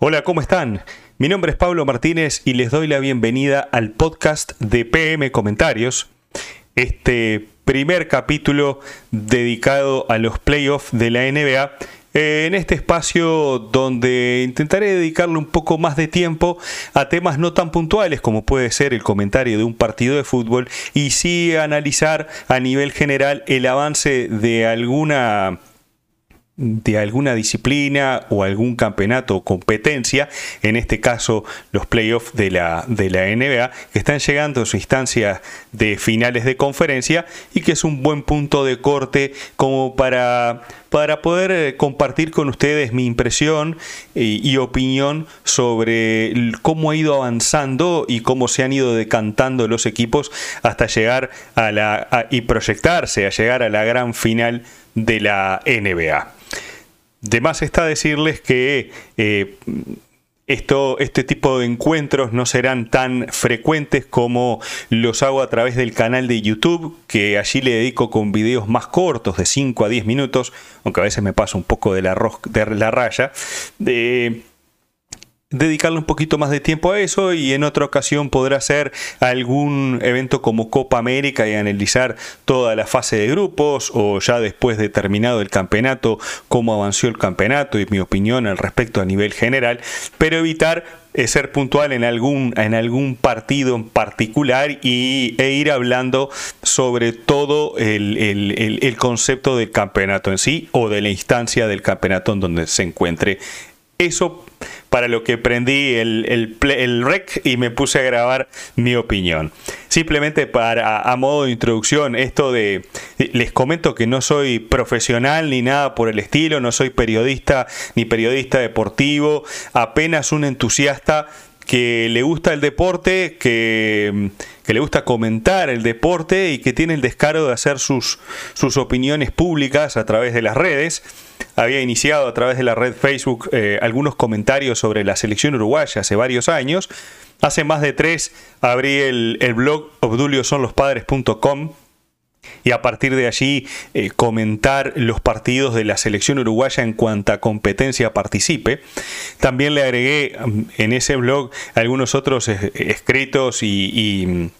Hola, ¿cómo están? Mi nombre es Pablo Martínez y les doy la bienvenida al podcast de PM Comentarios, este primer capítulo dedicado a los playoffs de la NBA en este espacio donde intentaré dedicarle un poco más de tiempo a temas no tan puntuales como puede ser el comentario de un partido de fútbol y sí analizar a nivel general el avance de alguna de alguna disciplina o algún campeonato o competencia, en este caso los playoffs de la, de la NBA, que están llegando a su instancia de finales de conferencia y que es un buen punto de corte como para, para poder eh, compartir con ustedes mi impresión y, opinión sobre cómo ha ido avanzando y cómo se han ido decantando los equipos hasta llegar a la y proyectarse a llegar a la gran final de la NBA. De más está decirles que eh, esto, este tipo de encuentros no serán tan frecuentes como los hago a través del canal de YouTube, que allí le dedico con videos más cortos, de 5 a 10 minutos, aunque a veces me paso un poco de la, de la raya. Dedicarle un poquito más de tiempo a eso y en otra ocasión podrá ser algún evento como Copa América y analizar toda la fase de grupos o ya después de terminado el campeonato cómo avanzó el campeonato y mi opinión al respecto a nivel general, pero evitar eh, ser puntual en algún, en algún partido en particular y, e ir hablando sobre todo el, el concepto del campeonato en sí o de la instancia del campeonato en donde se encuentre. Eso para lo que prendí el, el, rec y me puse a grabar mi opinión. Simplemente para a modo de introducción, esto de les comento que no soy profesional ni nada por el estilo, no soy periodista ni periodista deportivo, apenas un entusiasta que le gusta el deporte, que, que, le gusta comentar el deporte y que tiene el descaro de hacer sus, sus opiniones públicas a través de las redes había iniciado a través de la red Facebook eh, algunos comentarios sobre la selección uruguaya hace varios años. Hace más de tres abrí el, blog obduliosonlospadres.com y a partir de allí eh, comentar los partidos de la selección uruguaya en cuanta competencia participe. También le agregué mm, en ese blog algunos otros eh, escritos y,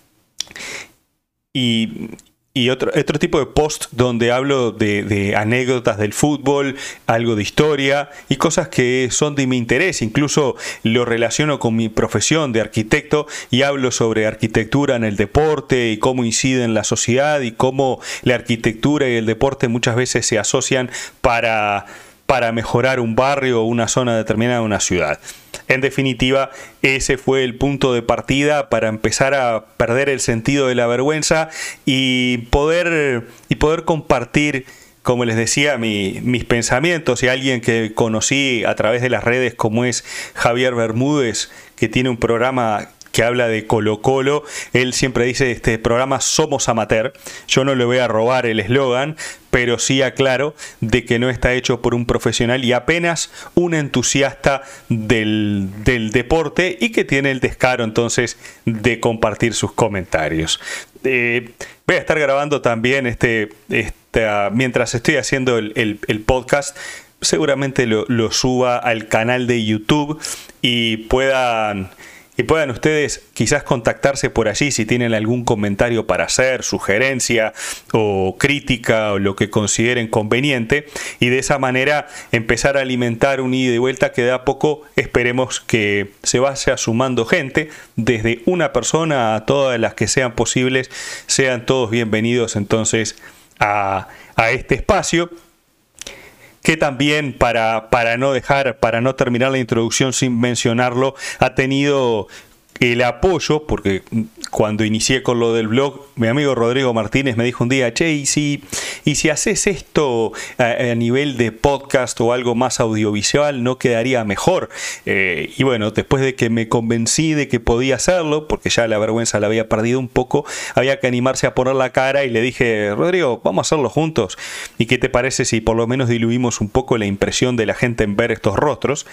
otro, otro tipo de post donde hablo de, anécdotas del fútbol, algo de historia y cosas que son de mi interés. Incluso lo relaciono con mi profesión de arquitecto y hablo sobre arquitectura en el deporte y cómo incide en la sociedad y cómo la arquitectura y el deporte muchas veces se asocian para, para mejorar un barrio o una zona determinada de una ciudad. En definitiva, ese fue el punto de partida para empezar a perder el sentido de la vergüenza y poder, y poder compartir como les decía, mis pensamientos. Y alguien que conocí a través de las redes como es Javier Bermúdez, que tiene un programa que habla de Colo Colo, él siempre dice, este programa somos amateur, yo no le voy a robar el eslogan, pero sí aclaro de que no está hecho por un profesional y apenas un entusiasta del, deporte y que tiene el descaro entonces de compartir sus comentarios. Eh, voy a estar grabando también este, mientras estoy haciendo el, podcast seguramente lo, lo, suba al canal de YouTube y puedan y puedan ustedes quizás contactarse por allí si tienen algún comentario para hacer, sugerencia o crítica o lo que consideren conveniente. Y de esa manera empezar a alimentar un ida y vuelta que de a poco esperemos que se vaya sumando gente desde una persona a todas las que sean posibles. Sean todos bienvenidos entonces a, a este espacio que también para, para no dejar, para no terminar la introducción sin mencionarlo, ha tenido el apoyo, porque cuando inicié con lo del blog, mi amigo Rodrigo Martínez me dijo un día, che, y si, y si haces esto a, nivel de podcast o algo más audiovisual, ¿no quedaría mejor? Eh, y bueno, después de que me convencí de que podía hacerlo, porque ya la vergüenza la había perdido un poco, había que animarse a poner la cara y le dije, Rodrigo, vamos a hacerlo juntos. ¿Y qué te parece si por lo menos diluimos un poco la impresión de la gente en ver estos rostros?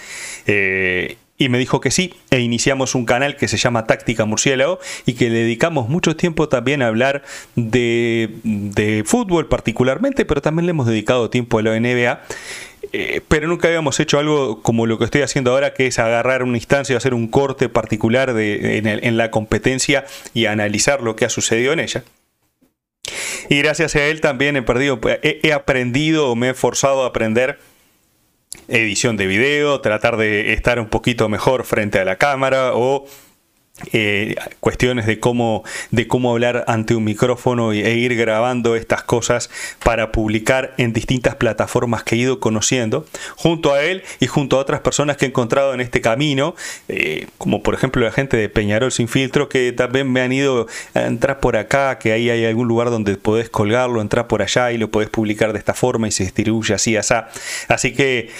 Eh, y me dijo que sí, e iniciamos un canal que se llama Táctica Murciélago y que dedicamos mucho tiempo también a hablar de, de fútbol particularmente, pero también le hemos dedicado tiempo a la NBA. Eh, pero nunca habíamos hecho algo como lo que estoy haciendo ahora, que es agarrar una instancia, hacer un corte particular en, la competencia y analizar lo que ha sucedido en ella. Y gracias a él también he, perdido, he, he aprendido o me he forzado a aprender edición de video, tratar de estar un poquito mejor frente a la cámara o eh, cuestiones de cómo, de cómo hablar ante un micrófono e ir grabando estas cosas para publicar en distintas plataformas que he ido conociendo, junto a él y junto a otras personas que he encontrado en este camino, eh, como por ejemplo la gente de Peñarol Sin Filtro, que también me han ido a entrar por acá, que ahí hay algún lugar donde podés colgarlo, entrar por allá y lo podés publicar de esta forma y se distribuye así, así. Así que...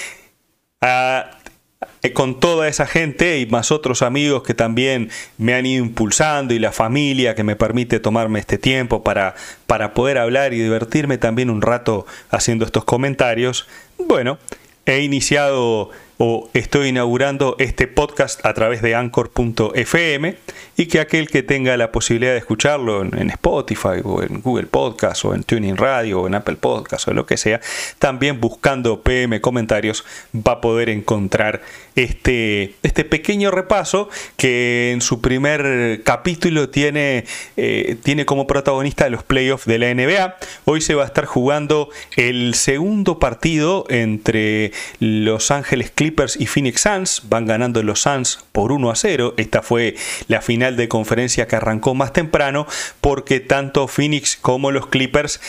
Eh, con toda esa gente y más otros amigos que también me han ido impulsando y la familia que me permite tomarme este tiempo para, para poder hablar y divertirme también un rato haciendo estos comentarios. Bueno, he iniciado o estoy inaugurando este podcast a través de anchor.fm y que aquel que tenga la posibilidad de escucharlo en, Spotify o en Google Podcast o en Tuning Radio o en Apple Podcast o lo que sea, también buscando PM comentarios va a poder encontrar este, este pequeño repaso que en su primer capítulo tiene, eh, tiene como protagonista los playoffs de la NBA. Hoy se va a estar jugando el segundo partido entre Los Ángeles Clippers y Phoenix Suns. Van ganando los Suns por 1 a 0. Esta fue la final de conferencia que arrancó más temprano porque tanto Phoenix como los Clippers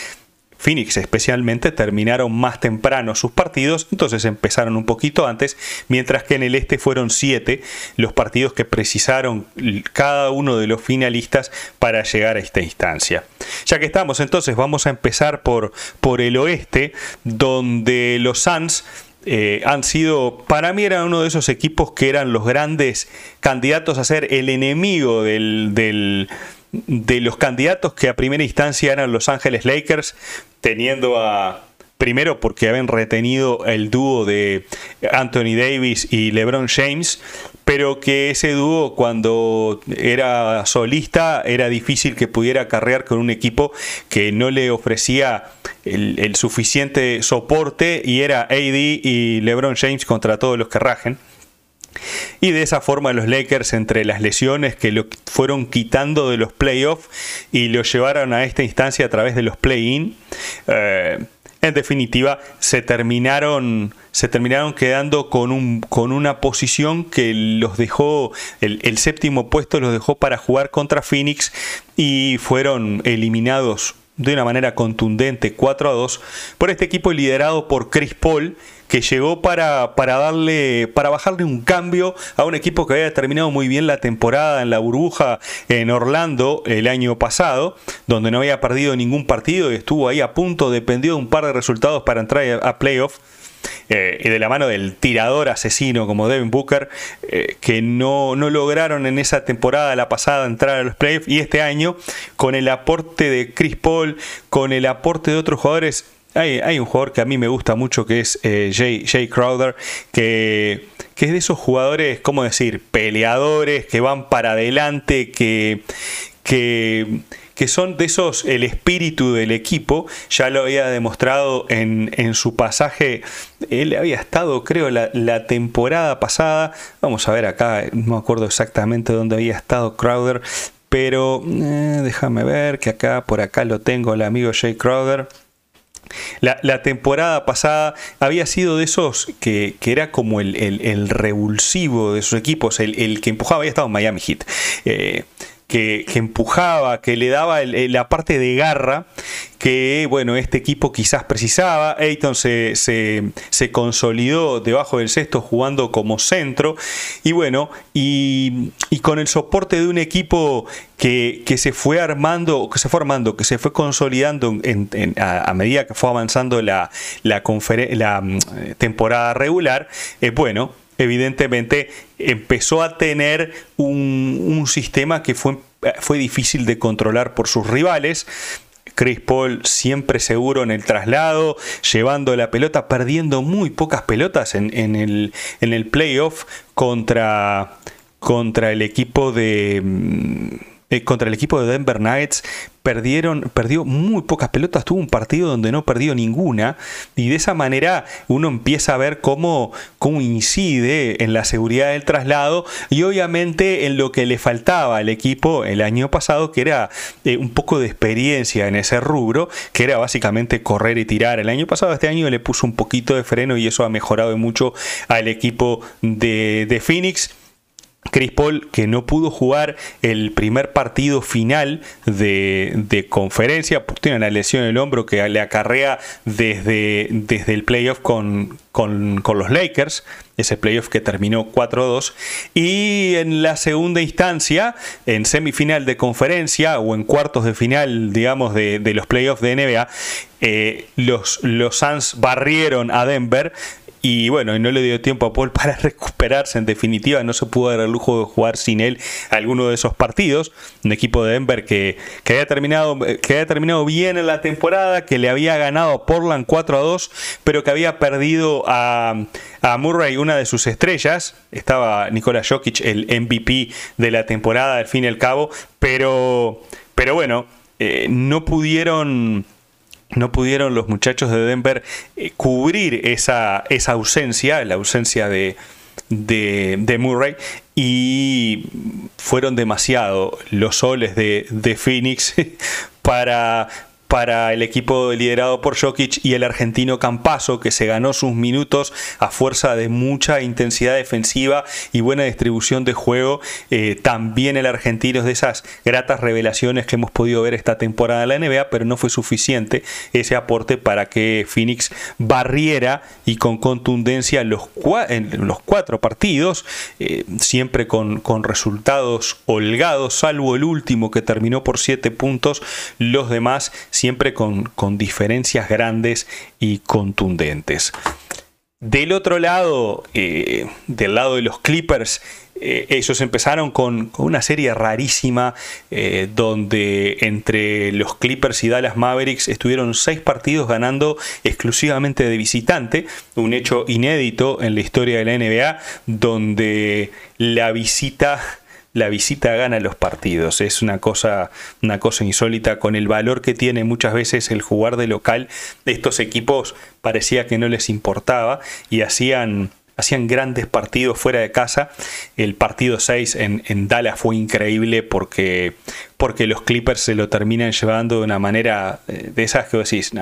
Phoenix especialmente terminaron más temprano sus partidos, entonces empezaron un poquito antes, mientras que en el este fueron siete los partidos que precisaron cada uno de los finalistas para llegar a esta instancia. Ya que estamos, entonces vamos a empezar por, por el oeste, donde los Suns eh, han sido, para mí eran uno de esos equipos que eran los grandes candidatos a ser el enemigo de los candidatos que a primera instancia eran Los Ángeles Lakers, teniendo a, primero porque habían retenido el dúo de Anthony Davis y LeBron James, pero que ese dúo cuando era solista era difícil que pudiera carrear con un equipo que no le ofrecía el, suficiente soporte y era AD y LeBron James contra todos los que rajen. Y de esa forma los Lakers, entre las lesiones que lo fueron quitando de los playoffs y lo llevaron a esta instancia a través de los play-in, eh, en definitiva se terminaron, se terminaron quedando con, un, con una posición que los dejó, el, el, séptimo puesto los dejó para jugar contra Phoenix y fueron eliminados de una manera contundente 4 a 2 por este equipo liderado por Chris Paul que llegó para, para darle, para bajarle un cambio a un equipo que había terminado muy bien la temporada en la burbuja en Orlando el año pasado, donde no había perdido ningún partido y estuvo ahí a punto, dependió de un par de resultados para entrar a playoff. Eh, y de la mano del tirador asesino como Devin Booker, eh, que no, no, lograron en esa temporada, la pasada, entrar a los playoffs. Y este año, con el aporte de Chris Paul, con el aporte de otros jugadores, hay, un jugador que a mí me gusta mucho que es eh, Jay, Crowder, que, es de esos jugadores, ¿cómo decir? Peleadores, que van para adelante, que, que, son de esos, el espíritu del equipo, ya lo había demostrado en, su pasaje, él había estado creo la, temporada pasada, vamos a ver acá, no me acuerdo exactamente dónde había estado Crowder, pero eh, déjame ver que acá, por acá lo tengo, el amigo Jay Crowder. La, temporada pasada había sido de esos que, era como el, revulsivo de sus equipos, el, que empujaba, había estado en Miami Heat. Eh, que, empujaba, que le daba la parte de garra que bueno, este equipo quizás precisaba. Ayton se, se, consolidó debajo del cesto jugando como centro. Y bueno, y, con el soporte de un equipo que, se fue armando, que se fue armando, que se fue consolidando a, medida que fue avanzando la, la, la mm, temporada regular, eh, bueno, evidentemente empezó a tener un, sistema que fue, fue difícil de controlar por sus rivales. Chris Paul siempre seguro en el traslado, llevando la pelota, perdiendo muy pocas pelotas en, el, en el playoff contra, contra el equipo de mm, eh, contra el equipo de Denver Knights perdieron, perdió muy pocas pelotas, tuvo un partido donde no perdió ninguna y de esa manera uno empieza a ver cómo, cómo incide en la seguridad del traslado y obviamente en lo que le faltaba al equipo el año pasado que era eh, un poco de experiencia en ese rubro, que era básicamente correr y tirar. El año pasado, este año le puso un poquito de freno y eso ha mejorado mucho al equipo de, de Phoenix Chris Paul, que no pudo jugar el primer partido final de, conferencia, porque tiene una lesión en el hombro que le acarrea desde, desde el playoff con, con, los Lakers, ese playoff que terminó 4-2, y en la segunda instancia, en semifinal de conferencia o en cuartos de final, digamos, de, los playoffs de NBA, eh, los, los Suns barrieron a Denver y bueno, no le dio tiempo a Paul para recuperarse. En definitiva, no se pudo dar el lujo de jugar sin él alguno de esos partidos. Un equipo de Denver que, que, había, terminado, que había terminado bien en la temporada, que le había ganado a Portland 4 a 2, pero que había perdido a, a Murray, una de sus estrellas. Estaba Nikola Jokic, el MVP de la temporada, al fin y al cabo. Pero, pero bueno, eh, no pudieron no pudieron los muchachos de Denver eh, cubrir esa, esa, ausencia, la ausencia de, de, Murray, y fueron demasiado los soles de, de Phoenix para para el equipo liderado por Jokic y el argentino Campaso, que se ganó sus minutos a fuerza de mucha intensidad defensiva y buena distribución de juego. Eh, también el argentino es de esas gratas revelaciones que hemos podido ver esta temporada en la NBA, pero no fue suficiente ese aporte para que Phoenix barriera y con contundencia en los cuatro partidos, eh, siempre con resultados holgados, salvo el último que terminó por siete puntos, los demás siempre con, diferencias grandes y contundentes. Del otro lado, eh, del lado de los Clippers, eh, ellos empezaron con, una serie rarísima eh, donde entre los Clippers y Dallas Mavericks estuvieron seis partidos ganando exclusivamente de visitante, un hecho inédito en la historia de la NBA, donde la visita la visita gana los partidos. Es una cosa, una cosa insólita con el valor que tiene muchas veces el jugar de local. Estos equipos parecía que no les importaba y hacían hacían grandes partidos fuera de casa. El partido 6 en, Dallas fue increíble porque, porque los Clippers se lo terminan llevando de una manera eh, de esas que vos decís,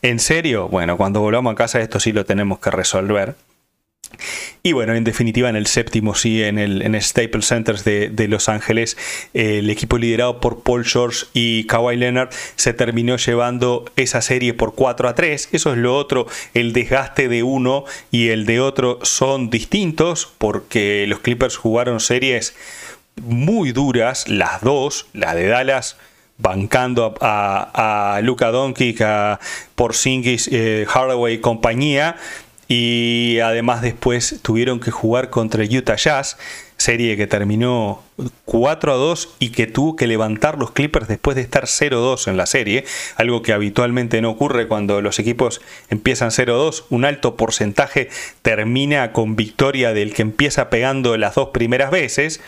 ¿en serio? Bueno, cuando volvamos a casa esto sí lo tenemos que resolver. Y bueno, en definitiva, en el séptimo, sí, en el, en Staples Centers de, Los Ángeles, el equipo liderado por Paul George y Kawhi Leonard se terminó llevando esa serie por 4 a 3. Eso es lo otro, el desgaste de uno y el de otro son distintos porque los Clippers jugaron series muy duras, las dos, la de Dallas bancando a, Luca Doncic, a Porzingis, eh, Hardaway y compañía, y además después tuvieron que jugar contra Utah Jazz, serie que terminó 4 a 2 y que tuvo que levantar los Clippers después de estar 0-2 en la serie, algo que habitualmente no ocurre cuando los equipos empiezan 0-2, un alto porcentaje termina con victoria del que empieza pegando las dos primeras veces.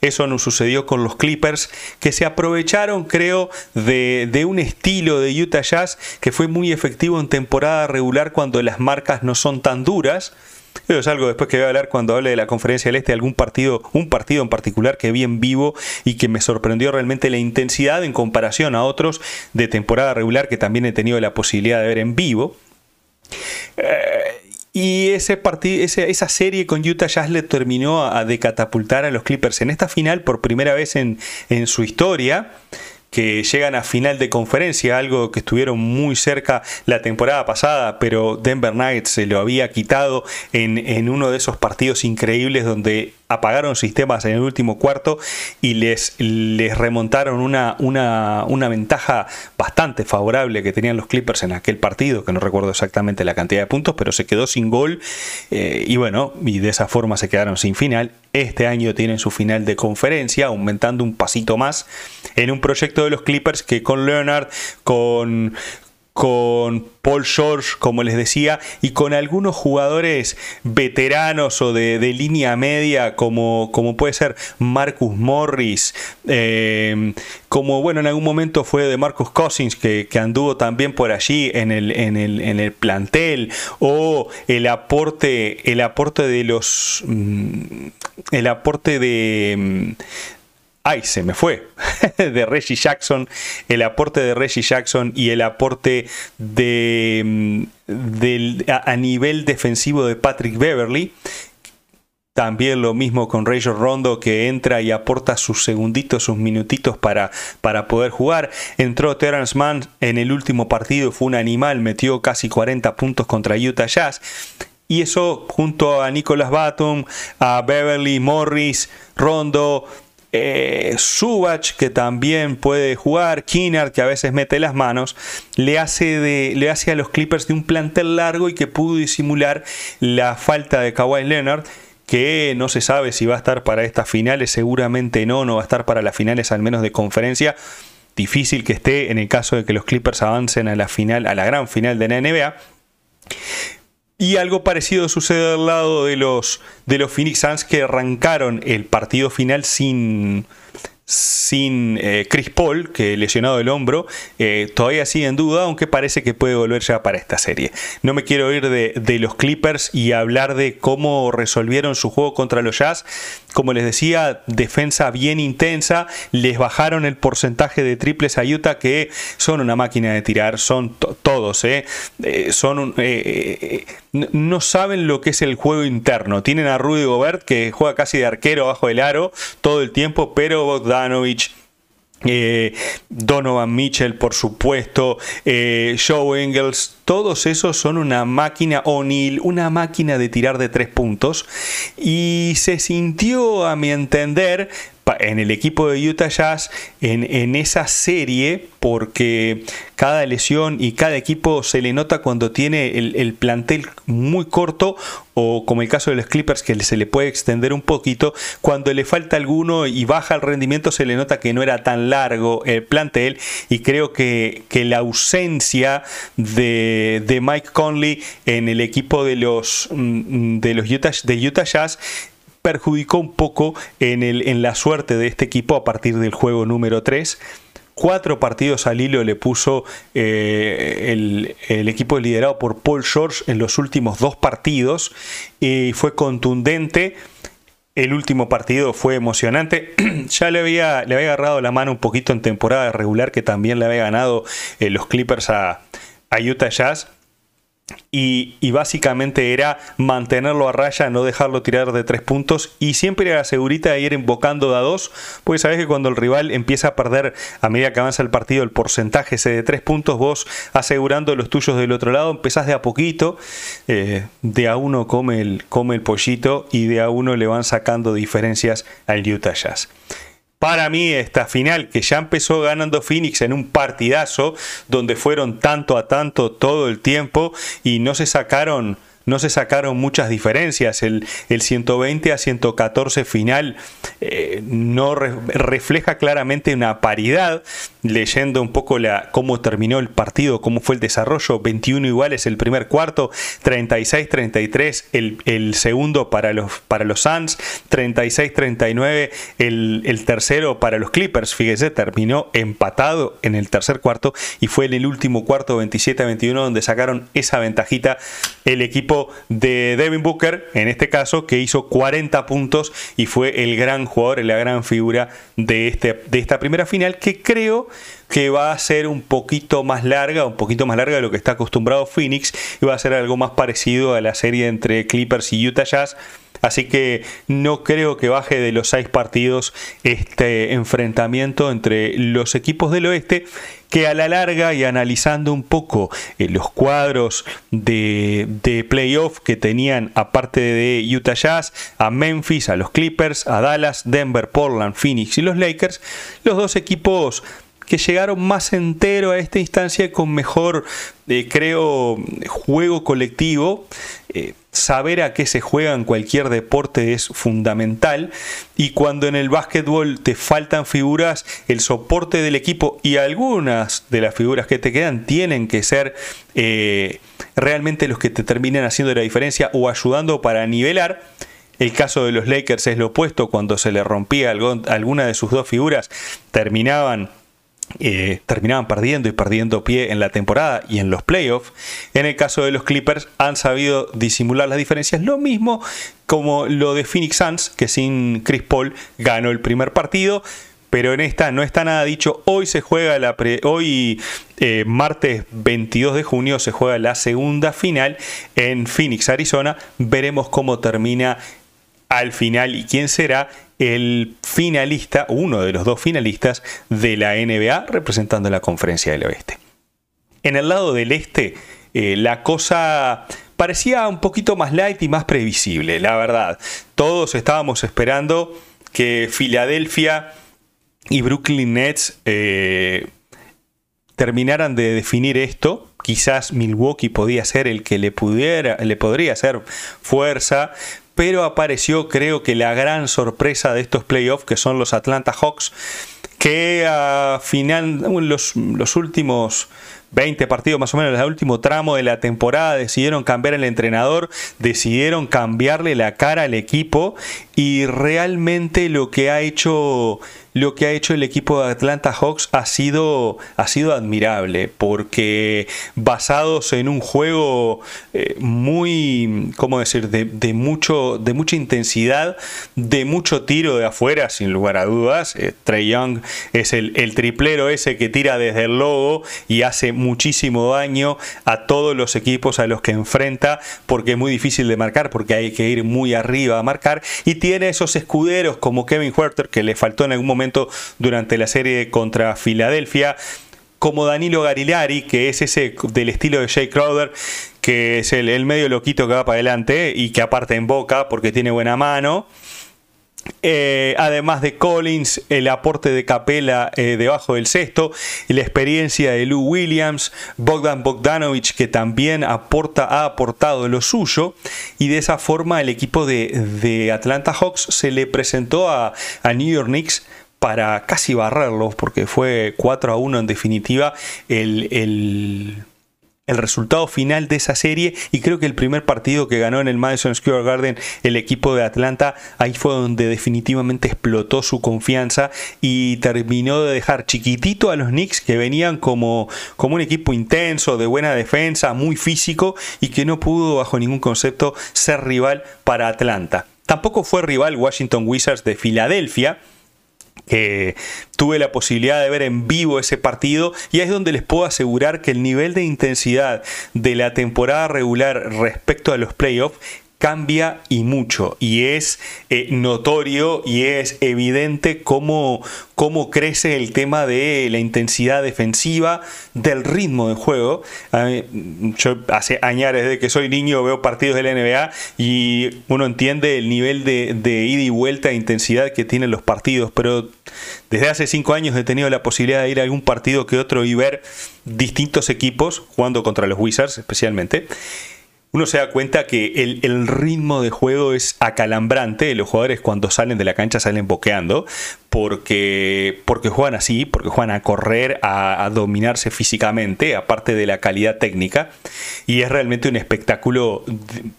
Eso no sucedió con los Clippers, que se aprovecharon, creo, de, un estilo de Utah Jazz que fue muy efectivo en temporada regular cuando las marcas no son tan duras. Eso es algo después que voy a hablar cuando hable de la conferencia del Este, algún partido, un partido en particular que vi en vivo y que me sorprendió realmente la intensidad en comparación a otros de temporada regular que también he tenido la posibilidad de ver en vivo. Eh, y ese partido, esa serie con Utah Jazz le terminó a, de catapultar a los Clippers en esta final por primera vez en, en su historia que llegan a final de conferencia, algo que estuvieron muy cerca la temporada pasada, pero Denver Knights se lo había quitado en, en uno de esos partidos increíbles donde apagaron sistemas en el último cuarto y les, les remontaron una, una, una, ventaja bastante favorable que tenían los Clippers en aquel partido, que no recuerdo exactamente la cantidad de puntos, pero se quedó sin gol eh, y bueno, y de esa forma se quedaron sin final. Este año tienen su final de conferencia, aumentando un pasito más en un proyecto de los Clippers que con Leonard, con, con Paul George, como les decía, y con algunos jugadores veteranos o de, línea media, como, como, puede ser Marcus Morris, eh, como bueno, en algún momento fue de Marcus Cousins, que, anduvo también por allí en el, en el, en el plantel, o el aporte, el aporte de los. Mm, el aporte de mm, ay, se me fue, de Reggie Jackson, el aporte de Reggie Jackson y el aporte de, mm, a, nivel defensivo de Patrick Beverly. También lo mismo con Rayor Rondo que entra y aporta sus segunditos, sus minutitos para, para poder jugar. Entró Terrence Mann en el último partido, fue un animal, metió casi 40 puntos contra Utah Jazz. Y eso junto a Nicholas Batum, a Beverly Morris, Rondo, eh, Subach, que también puede jugar, Kinnard, que a veces mete las manos, le hace, de, le hace a los Clippers de un plantel largo y que pudo disimular la falta de Kawhi Leonard que no se sabe si va a estar para estas finales, seguramente no, no va a estar para las finales al menos de conferencia. Difícil que esté en el caso de que los Clippers avancen a la final, a la gran final de la NBA. Y algo parecido sucede al lado de los, de los Phoenix Suns que arrancaron el partido final sin, sin eh, Chris Paul, que lesionado el hombro, eh, todavía sigue en duda, aunque parece que puede volver ya para esta serie. No me quiero ir de, los Clippers y hablar de cómo resolvieron su juego contra los Jazz. Como les decía, defensa bien intensa, les bajaron el porcentaje de triples a Utah, que son una máquina de tirar, son todos, eh. son no saben lo que es el juego interno. Tienen a Rudy Gobert, que juega casi de arquero bajo el aro todo el tiempo, pero eh, Donovan Mitchell, por supuesto, eh, Joe Engels, todos esos son una máquina, O'Neill, una máquina de tirar de tres puntos. Y se sintió, a mi entender, en el equipo de Utah Jazz en, esa serie porque cada lesión y cada equipo se le nota cuando tiene el, plantel muy corto o como el caso de los Clippers que se le puede extender un poquito cuando le falta alguno y baja el rendimiento se le nota que no era tan largo el plantel y creo que, la ausencia de, de, Mike Conley en el equipo de los, mm, de los Utah, de Utah Jazz perjudicó un poco en, la suerte de este equipo a partir del juego número 3 cuatro partidos al hilo le puso eh, el, equipo liderado por Paul George en los últimos dos partidos y fue contundente. El último partido fue emocionante. ya le había, le había agarrado la mano un poquito en temporada regular que también le había ganado eh, los Clippers a, a Utah Jazz. Y, básicamente era mantenerlo a raya, no dejarlo tirar de tres puntos y siempre era segurita de ir invocando de a dos, porque sabes que cuando el rival empieza a perder a medida que avanza el partido el porcentaje ese de tres puntos, vos asegurando los tuyos del otro lado, empezás de a poquito, eh, de a uno come el, come el pollito y de a uno le van sacando diferencias al Utah Jazz. Para mí esta final que ya empezó ganando Phoenix en un partidazo donde fueron tanto a tanto todo el tiempo y no se sacaron no se sacaron muchas diferencias. El, el 120 a 114 final eh, no refleja claramente una paridad. Leyendo un poco la, cómo terminó el partido, cómo fue el desarrollo, 21 iguales el primer cuarto, 36-33 el, el, segundo para los, para los Suns, 36-39 el, el tercero para los Clippers. Fíjese, terminó empatado en el tercer cuarto y fue en el último cuarto 27-21 donde sacaron esa ventajita el equipo de Devin Booker, en este caso, que hizo 40 puntos y fue el gran jugador, la gran figura de, este, de esta primera final, que creo que va a ser un poquito más larga, un poquito más larga de lo que está acostumbrado Phoenix, y va a ser algo más parecido a la serie entre Clippers y Utah Jazz. Así que no creo que baje de los seis partidos este enfrentamiento entre los equipos del oeste que a la larga y analizando un poco eh, los cuadros de, playoff que tenían aparte de Utah Jazz, a Memphis, a los Clippers, a Dallas, Denver, Portland, Phoenix y los Lakers, los dos equipos que llegaron más entero a esta instancia con mejor, eh, creo, juego colectivo. Eh, saber a qué se juega en cualquier deporte es fundamental y cuando en el básquetbol te faltan figuras, el soporte del equipo y algunas de las figuras que te quedan tienen que ser eh, realmente los que te terminen haciendo la diferencia o ayudando para nivelar. El caso de los Lakers es lo opuesto, cuando se le rompía alguna de sus dos figuras, terminaban eh, terminaban perdiendo y perdiendo pie en la temporada y en los playoffs. En el caso de los Clippers han sabido disimular las diferencias. Lo mismo como lo de Phoenix Suns, que sin Chris Paul ganó el primer partido. Pero en esta no está nada dicho. Hoy se juega la hoy eh, martes 22 de junio se juega la segunda final en Phoenix, Arizona. Veremos cómo termina al final y quién será el finalista, uno de los dos finalistas de la NBA representando la conferencia del oeste. En el lado del este, eh, la cosa parecía un poquito más light y más previsible, la verdad. Todos estábamos esperando que Filadelfia y Brooklyn Nets eh, terminaran de definir esto. Quizás Milwaukee podía ser el que le pudiera, le podría hacer fuerza, pero apareció creo que la gran sorpresa de estos playoffs, que son los Atlanta Hawks, que a final, los, los últimos 20 partidos más o menos, el último tramo de la temporada, decidieron cambiar el entrenador, decidieron cambiarle la cara al equipo y realmente lo que ha hecho lo que ha hecho el equipo de Atlanta Hawks ha sido, ha sido admirable, porque basados en un juego eh, muy, ¿cómo decir?, de, mucho, de mucha intensidad, de mucho tiro de afuera, sin lugar a dudas. Eh, Trey Young es el, el triplero ese que tira desde el logo y hace muchísimo daño a todos los equipos a los que enfrenta, porque es muy difícil de marcar, porque hay que ir muy arriba a marcar, tiene esos escuderos como Kevin Huerter, que le faltó en algún momento durante la serie contra Filadelfia, como Danilo Garilari, que es ese del estilo de Jay Crowder, que es el, medio loquito que va para adelante y que aparte en boca porque tiene buena mano. Eh, además de Collins, el aporte de Capela eh, debajo del cesto, la experiencia de Lou Williams, Bogdan Bogdanovich que también aporta, ha aportado lo suyo y de esa forma el equipo de, Atlanta Hawks se le presentó a, a New York Knicks para casi barrerlos, porque fue 4 a 1 en definitiva el, el, resultado final de esa serie y creo que el primer partido que ganó en el Madison Square Garden el equipo de Atlanta, ahí fue donde definitivamente explotó su confianza y terminó de dejar chiquitito a los Knicks que venían como, como un equipo intenso, de buena defensa, muy físico y que no pudo bajo ningún concepto ser rival para Atlanta. Tampoco fue rival Washington Wizards de Filadelfia, que tuve la posibilidad de ver en vivo ese partido y es donde les puedo asegurar que el nivel de intensidad de la temporada regular respecto a los playoffs cambia y mucho y es eh, notorio y es evidente cómo, cómo, crece el tema de la intensidad defensiva, del ritmo de juego. yo hace años desde que soy niño veo partidos de la NBA y uno entiende el nivel de, de ida y vuelta e intensidad que tienen los partidos, pero desde hace cinco años he tenido la posibilidad de ir a algún partido que otro y ver distintos equipos jugando contra los Wizards especialmente uno se da cuenta que el, ritmo de juego es acalambrante. Los jugadores cuando salen de la cancha salen boqueando porque, porque juegan así, porque juegan a correr, a, dominarse físicamente, aparte de la calidad técnica. Y es realmente un espectáculo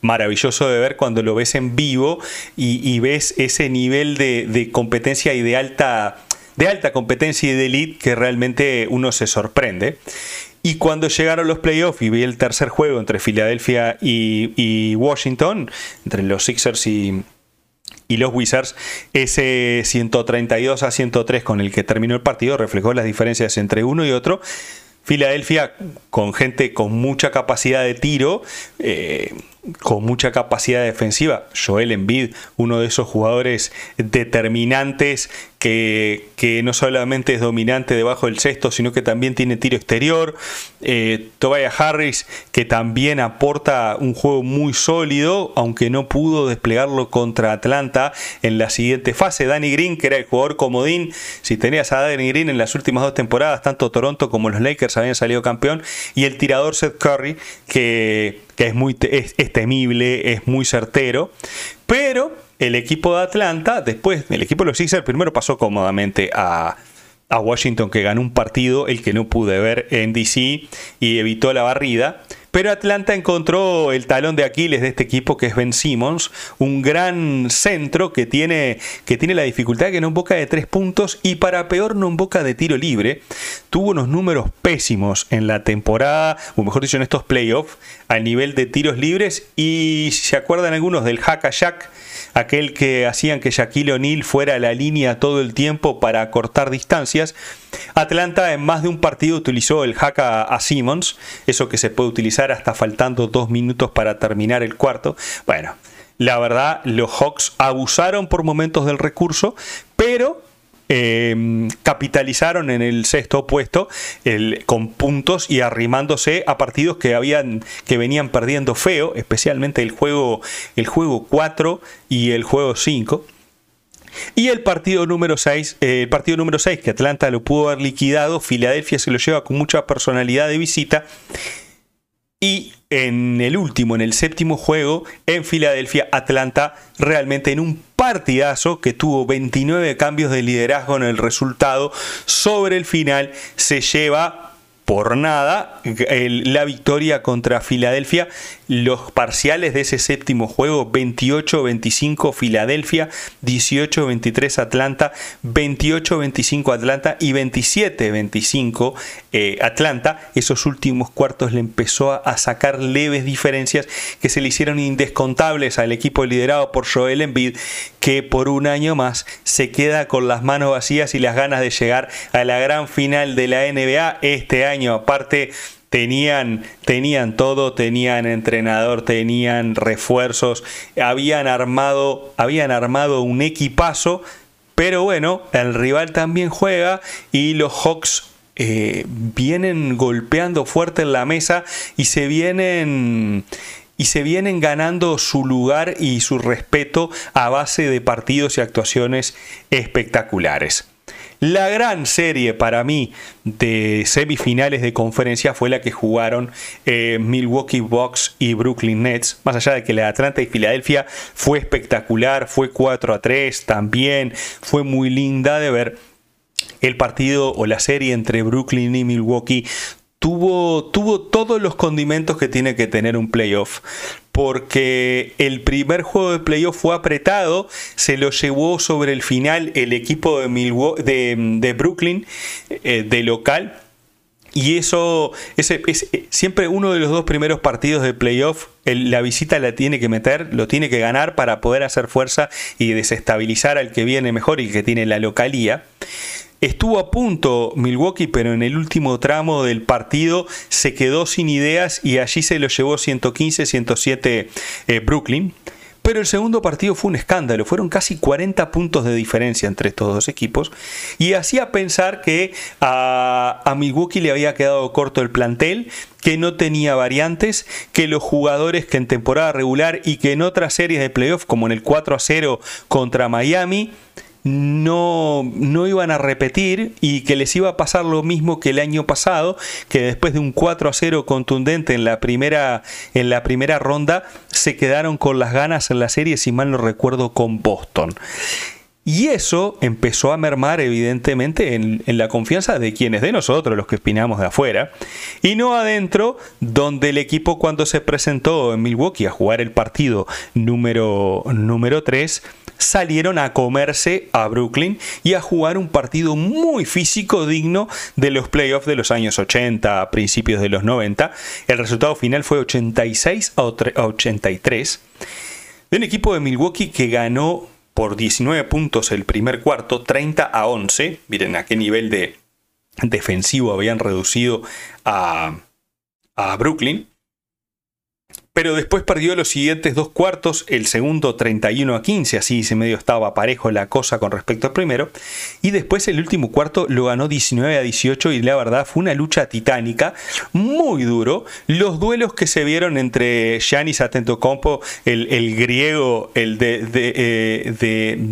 maravilloso de ver cuando lo ves en vivo y, ves ese nivel de, de competencia y de alta de alta competencia y de elite que realmente uno se sorprende. Y cuando llegaron los playoffs y vi el tercer juego entre Filadelfia y, Washington, entre los Sixers y, los Wizards, ese 132 a 103 con el que terminó el partido reflejó las diferencias entre uno y otro. Filadelfia, con gente con mucha capacidad de tiro, eh, con mucha capacidad defensiva. Joel Embiid, uno de esos jugadores determinantes que, no solamente es dominante debajo del cesto, sino que también tiene tiro exterior. Eh, Tobias Harris, que también aporta un juego muy sólido, aunque no pudo desplegarlo contra Atlanta en la siguiente fase. Danny Green, que era el jugador comodín. Si tenías a Danny Green en las últimas dos temporadas, tanto Toronto como los Lakers habían salido campeón. Y el tirador Seth Curry, que, es, muy, es temible, es muy certero. Pero el equipo de Atlanta, después el equipo de los Sixers primero pasó cómodamente a, Washington que ganó un partido, el que no pude ver en DC y evitó la barrida. Pero Atlanta encontró el talón de Aquiles de este equipo que es Ben Simmons, un gran centro que tiene, que tiene la dificultad que no boca de tres puntos y para peor no boca de tiro libre. Tuvo unos números pésimos en la temporada, o mejor dicho en estos playoffs, al nivel de tiros libres y si se acuerdan algunos del hack a Jack aquel que hacían que Shaquille O'Neal fuera a la línea todo el tiempo para cortar distancias. Atlanta en más de un partido utilizó el hack a, Simmons, eso que se puede utilizar hasta faltando dos minutos para terminar el cuarto. Bueno, la verdad, los Hawks abusaron por momentos del recurso, pero Em, capitalizaron en el sexto puesto con puntos y arrimándose a partidos que habían que venían perdiendo feo, especialmente el juego el juego 4 y el juego 5. Y el partido número 6, eh, el partido número 6 que Atlanta lo pudo haber liquidado, Filadelfia se lo lleva con mucha personalidad de visita. Y en el último, en el séptimo juego, en Filadelfia, Atlanta realmente en un partidazo que tuvo 29 cambios de liderazgo en el resultado, sobre el final se lleva por nada la victoria contra Filadelfia. Los parciales de ese séptimo juego, 28-25 Filadelfia, 18-23 Atlanta, 28-25 Atlanta y 27-25 eh, Atlanta. Esos últimos cuartos le empezó a, sacar leves diferencias que se le hicieron indescontables al equipo liderado por Joel Embiid, que por un año más se queda con las manos vacías y las ganas de llegar a la gran final de la NBA este año año. Aparte, tenían, tenían todo, tenían entrenador, tenían refuerzos, habían armado, habían armado un equipazo, pero bueno, el rival también juega y los Hawks eh, vienen golpeando fuerte en la mesa y se vienen y se vienen ganando su lugar y su respeto a base de partidos y actuaciones espectaculares. La gran serie para mí de semifinales de conferencia fue la que jugaron eh, Milwaukee Bucks y Brooklyn Nets. Más allá de que la de Atlanta y Filadelfia fue espectacular, fue 4 a 3 también, fue muy linda de ver. El partido o la serie entre Brooklyn y Milwaukee tuvo, tuvo todos los condimentos que tiene que tener un playoff porque el primer juego de playoff fue apretado, se lo llevó sobre el final el equipo de, de, Brooklyn, eh, de local, y eso es siempre uno de los dos primeros partidos de playoff, la visita la tiene que meter, lo tiene que ganar para poder hacer fuerza y desestabilizar al que viene mejor y que tiene la localía. Estuvo a punto Milwaukee, pero en el último tramo del partido se quedó sin ideas y allí se lo llevó 115-107 eh, Brooklyn. Pero el segundo partido fue un escándalo, fueron casi 40 puntos de diferencia entre estos dos equipos y hacía pensar que a, Milwaukee le había quedado corto el plantel, que no tenía variantes, que los jugadores que en temporada regular y que en otras series de playoff como en el 4 a 0 contra Miami no, no iban a repetir y que les iba a pasar lo mismo que el año pasado, que después de un 4 a 0 contundente en la primera, en la primera ronda, se quedaron con las ganas en la serie, si mal no recuerdo, con Boston. Y eso empezó a mermar evidentemente en, la confianza de quienes de nosotros, los que opinamos de afuera, y no adentro, donde el equipo cuando se presentó en Milwaukee a jugar el partido número, número 3, salieron a comerse a Brooklyn y a jugar un partido muy físico digno de los playoffs de los años 80, a principios de los 90. El resultado final fue 86 a 83 de un equipo de Milwaukee que ganó por 19 puntos el primer cuarto, 30 a 11. Miren a qué nivel de defensivo habían reducido a, a Brooklyn. Pero después perdió los siguientes dos cuartos, el segundo 31 a 15, así se medio estaba parejo la cosa con respecto al primero, y después el último cuarto lo ganó 19 a 18 y la verdad fue una lucha titánica, muy duro, los duelos que se vieron entre Giannis Atentocompo, el, el griego, el de, de,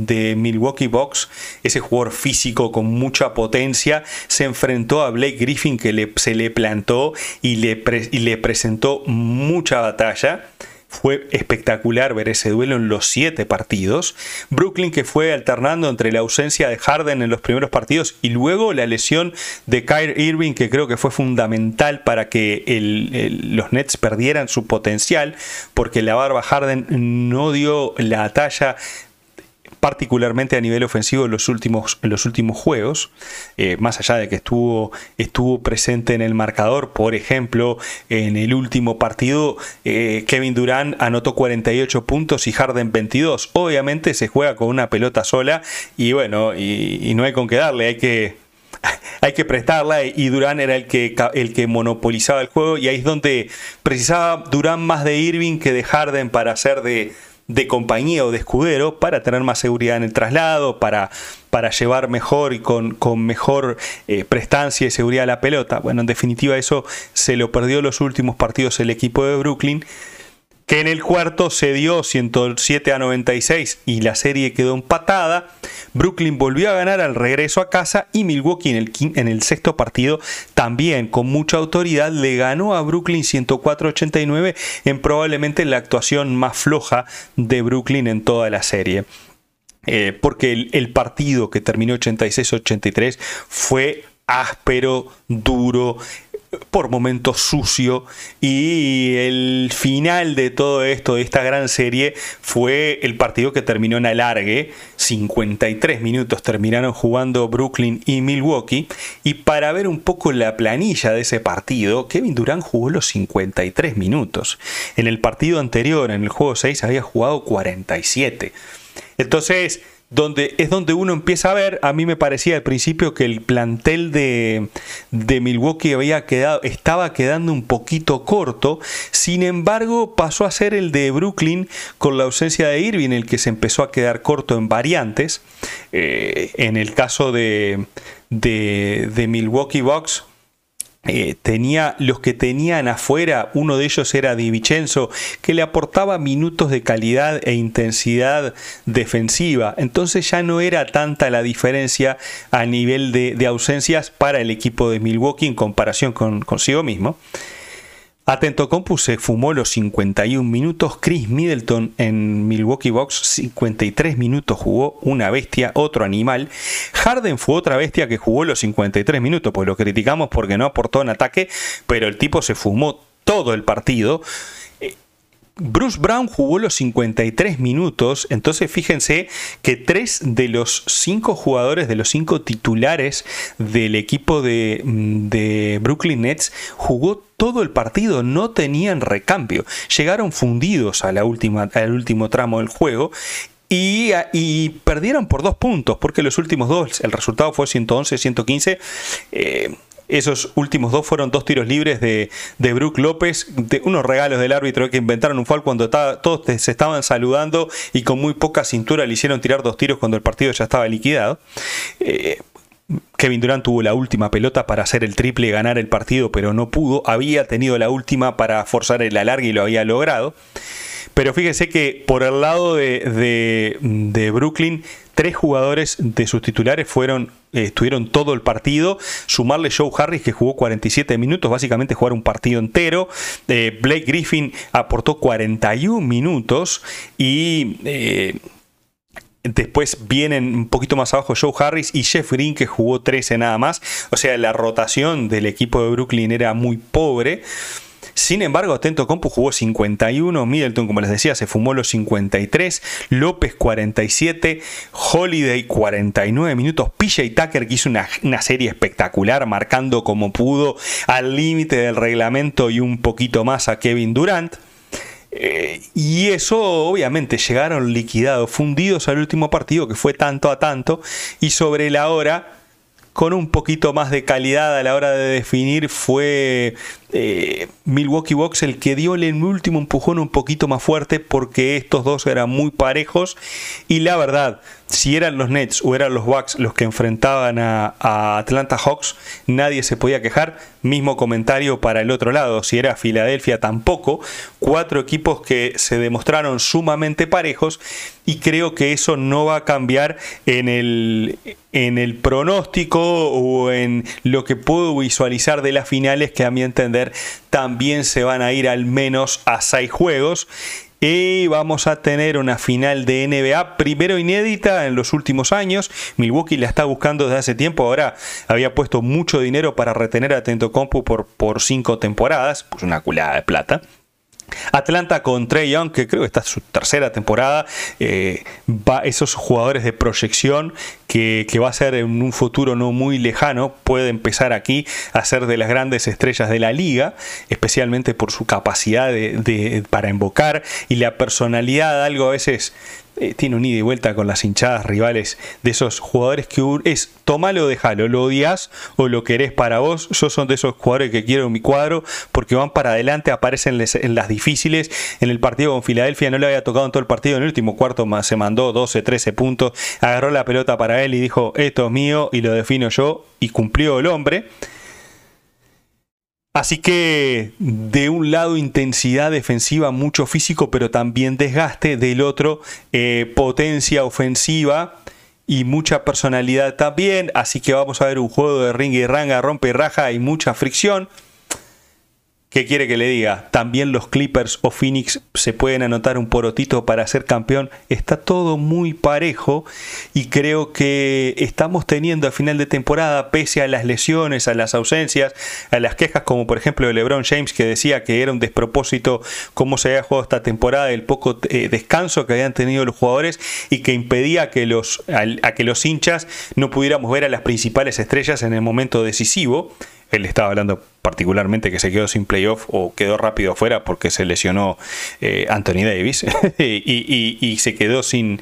eh, Milwaukee Bucks, ese jugador físico con mucha potencia, se enfrentó a Blake Griffin que le, se le plantó y le, y le presentó mucha batalla fue espectacular ver ese duelo en los siete partidos. Brooklyn que fue alternando entre la ausencia de Harden en los primeros partidos y luego la lesión de Kyrie Irving que creo que fue fundamental para que los Nets perdieran su potencial porque la barba Harden no dio la talla particularmente a nivel ofensivo en los últimos, los últimos juegos, eh, más allá de que estuvo, estuvo presente en el marcador, por ejemplo, en el último partido, eh, Kevin Durant anotó 48 puntos y Harden 22. Obviamente se juega con una pelota sola y bueno, y, no hay con qué darle, hay que, hay que prestarla y Durán era el que, el que monopolizaba el juego y ahí es donde precisaba Durán más de Irving que de Harden para hacer de, de compañía o de escudero para tener más seguridad en el traslado, para, para llevar mejor y con, con mejor eh, prestancia y seguridad la pelota. Bueno, en definitiva eso se lo perdió los últimos partidos el equipo de Brooklyn que en el cuarto se dio 107 a 96 y la serie quedó empatada. Brooklyn volvió a ganar al regreso a casa y Milwaukee en el, sexto partido también con mucha autoridad le ganó a Brooklyn 104-89 en probablemente la actuación más floja de Brooklyn en toda la serie. Eh, porque el, el partido que terminó 86-83 fue áspero, duro, por momentos sucio y el final de todo esto, de esta gran serie, fue el partido que terminó en alargue, 53 minutos terminaron jugando Brooklyn y Milwaukee y para ver un poco la planilla de ese partido, Kevin Durant jugó los 53 minutos. En el partido anterior, en el juego 6, había jugado 47. Entonces, donde es donde uno empieza a ver, a mí me parecía al principio que el plantel de, Milwaukee había quedado, estaba quedando un poquito corto, sin embargo pasó a ser el de Brooklyn con la ausencia de Irving, el que se empezó a quedar corto en variantes, eh, en el caso de, de, de Milwaukee Bucks, eh, tenía los que tenían afuera, uno de ellos era Di Vincenzo, que le aportaba minutos de calidad e intensidad defensiva. Entonces ya no era tanta la diferencia a nivel de, ausencias para el equipo de Milwaukee en comparación con consigo mismo. Atento Compu se fumó los 51 minutos. Chris Middleton en Milwaukee Box 53 minutos jugó una bestia, otro animal. Harden fue otra bestia que jugó los 53 minutos, pues lo criticamos porque no aportó en ataque, pero el tipo se fumó todo el partido. Bruce Brown jugó los 53 minutos, entonces fíjense que tres de los cinco jugadores, de los cinco titulares del equipo de, de Brooklyn Nets, jugó todo el partido, no tenían recambio. Llegaron fundidos a la última, al último tramo del juego y, y, perdieron por dos puntos, porque los últimos dos, el resultado fue 111-115. Eh, esos últimos dos fueron dos tiros libres de, de Brook López, de unos regalos del árbitro que inventaron un foul cuando todos se estaban saludando y con muy poca cintura le hicieron tirar dos tiros cuando el partido ya estaba liquidado. Eh, Kevin Durant tuvo la última pelota para hacer el triple y ganar el partido, pero no pudo. Había tenido la última para forzar el alargue y lo había logrado. Pero fíjese que por el lado de, de Brooklyn tres jugadores de sus titulares fueron estuvieron todo el partido. Sumarle Joe Harris que jugó 47 minutos, básicamente jugar un partido entero. Eh, Blake Griffin aportó 41 minutos y eh, Después vienen un poquito más abajo Joe Harris y Jeff Green que jugó 13 nada más. O sea, la rotación del equipo de Brooklyn era muy pobre. Sin embargo, Atento Compu jugó 51, Middleton, como les decía, se fumó los 53, López 47, Holiday 49 minutos, PJ Tucker que hizo una, serie espectacular, marcando como pudo al límite del reglamento y un poquito más a Kevin Durant. Eh, y eso obviamente llegaron liquidados, fundidos al último partido que fue tanto a tanto y sobre la hora con un poquito más de calidad a la hora de definir fue eh, Milwaukee Bucks el que dio el último empujón un poquito más fuerte porque estos dos eran muy parejos. Y la verdad si eran los Nets o eran los Bucks los que enfrentaban a, Atlanta Hawks, nadie se podía quejar. Mismo comentario para el otro lado, si era Filadelfia tampoco. Cuatro equipos que se demostraron sumamente parejos y creo que eso no va a cambiar en el, en el pronóstico o en lo que puedo visualizar de las finales que a mi entender también se van a ir al menos a seis juegos y vamos a tener una final de NBA, primero inédita en los últimos años. Milwaukee la está buscando desde hace tiempo. Ahora había puesto mucho dinero para retener a Tento Compu por, por cinco temporadas, pues una culada de plata. Atlanta con Trey Young, que creo que esta es su tercera temporada, eh, esos jugadores de proyección que, va a ser en un futuro no muy lejano, puede empezar aquí a ser de las grandes estrellas de la liga, especialmente por su capacidad de, para invocar y la personalidad, algo a veces eh, tiene un ida y vuelta con las hinchadas rivales de esos jugadores que es tomalo o dejalo, lo odias o lo querés para vos. Yo son de esos jugadores que quiero en mi cuadro porque van para adelante, aparecen en las difíciles. En el partido con Filadelfia no le había tocado en todo el partido, en el último cuarto más se mandó 12, 13 puntos, agarró la pelota para él y dijo esto es mío y lo defino yo y cumplió el hombre. Así que de un lado intensidad defensiva, mucho físico, pero también desgaste, del otro eh, potencia ofensiva y mucha personalidad también. Así que vamos a ver un juego de ring y ranga, rompe y raja y mucha fricción. ¿Qué quiere que le diga? También los Clippers o Phoenix se pueden anotar un porotito para ser campeón. Está todo muy parejo y creo que estamos teniendo a final de temporada, pese a las lesiones, a las ausencias, a las quejas como por ejemplo de LeBron James que decía que era un despropósito cómo se había jugado esta temporada, el poco eh, descanso que habían tenido los jugadores y que impedía que los, a que los hinchas no pudiéramos ver a las principales estrellas en el momento decisivo él estaba hablando particularmente que se quedó sin playoff o quedó rápido afuera porque se lesionó eh, Anthony Davis y, se quedó sin,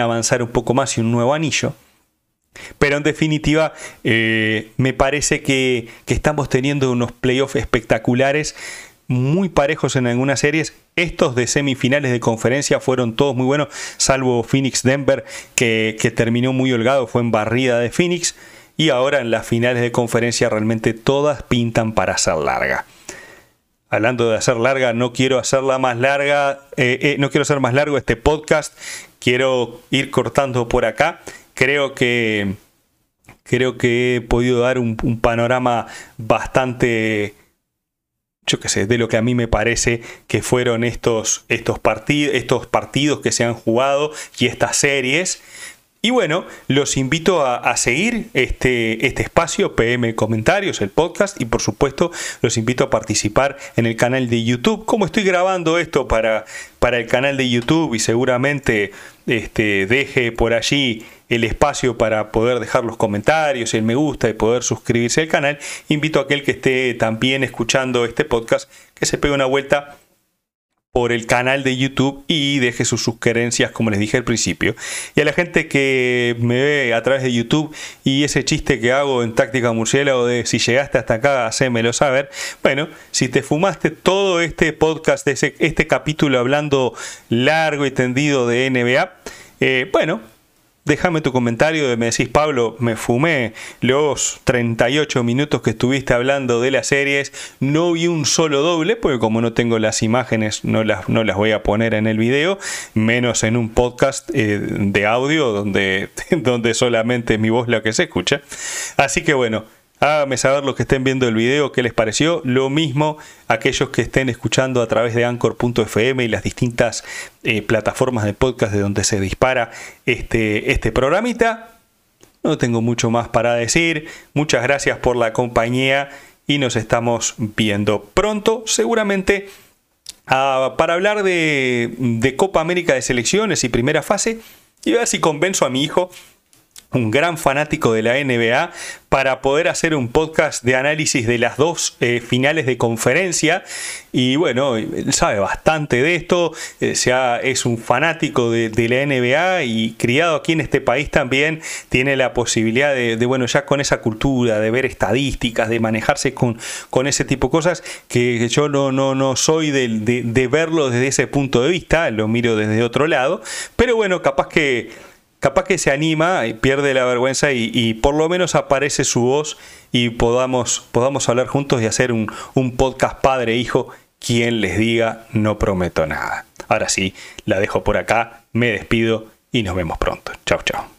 avanzar un poco más y un nuevo anillo. Pero en definitiva, eh, me parece que, estamos teniendo unos playoffs espectaculares, muy parejos en algunas series. Estos de semifinales de conferencia fueron todos muy buenos, salvo Phoenix Denver, que, que terminó muy holgado, fue en barrida de Phoenix y ahora en las finales de conferencia realmente todas pintan para ser larga. Hablando de hacer larga, no quiero hacerla más larga, eh, eh, no quiero hacer más largo este podcast, quiero ir cortando por acá. Creo que creo que he podido dar un, panorama bastante yo qué sé, de lo que a mí me parece que fueron estos, estos, estos partidos que se han jugado y estas series. Y bueno, los invito a, seguir este, este, espacio PM Comentarios, el podcast, y por supuesto los invito a participar en el canal de YouTube. Como estoy grabando esto para, para el canal de YouTube y seguramente este, deje por allí el espacio para poder dejar los comentarios, el me gusta y poder suscribirse al canal, invito a aquel que esté también escuchando este podcast que se pegue una vuelta por el canal de YouTube y deje sus sugerencias, como les dije al principio. Y a la gente que me ve a través de YouTube y ese chiste que hago en Táctica Murciélago de si llegaste hasta acá, hacémelo saber. Bueno, si te fumaste todo este podcast, este capítulo hablando largo y tendido de NBA, eh, bueno, déjame tu comentario, me decís, Pablo, me fumé los 38 minutos que estuviste hablando de las series, no vi un solo doble, porque como no tengo las imágenes, no las, no las voy a poner en el video, menos en un podcast eh, de audio donde, donde solamente mi voz la que se escucha. Así que bueno, Hágame saber los que estén viendo el video qué les pareció. Lo mismo aquellos que estén escuchando a través de anchor.fm y las distintas eh, plataformas de podcast de donde se dispara este, este programita. No tengo mucho más para decir. Muchas gracias por la compañía y nos estamos viendo pronto, seguramente, para hablar de, Copa América de selecciones y primera fase y ver si convenzo a mi hijo un gran fanático de la NBA, para poder hacer un podcast de análisis de las dos eh, finales de conferencia. Y bueno, él sabe bastante de esto, eh, es un fanático de, la NBA y criado aquí en este país también tiene la posibilidad de, bueno, ya con esa cultura, de ver estadísticas, de manejarse con, con ese tipo de cosas, que yo no, no, no soy de, de verlo desde ese punto de vista, lo miro desde otro lado, pero bueno, capaz que capaz que se anima y pierde la vergüenza y, por lo menos aparece su voz y podamos, podamos hablar juntos y hacer un, un podcast padre-hijo. Quien les diga, no prometo nada. Ahora sí, la dejo por acá, me despido y nos vemos pronto. Chao, chao.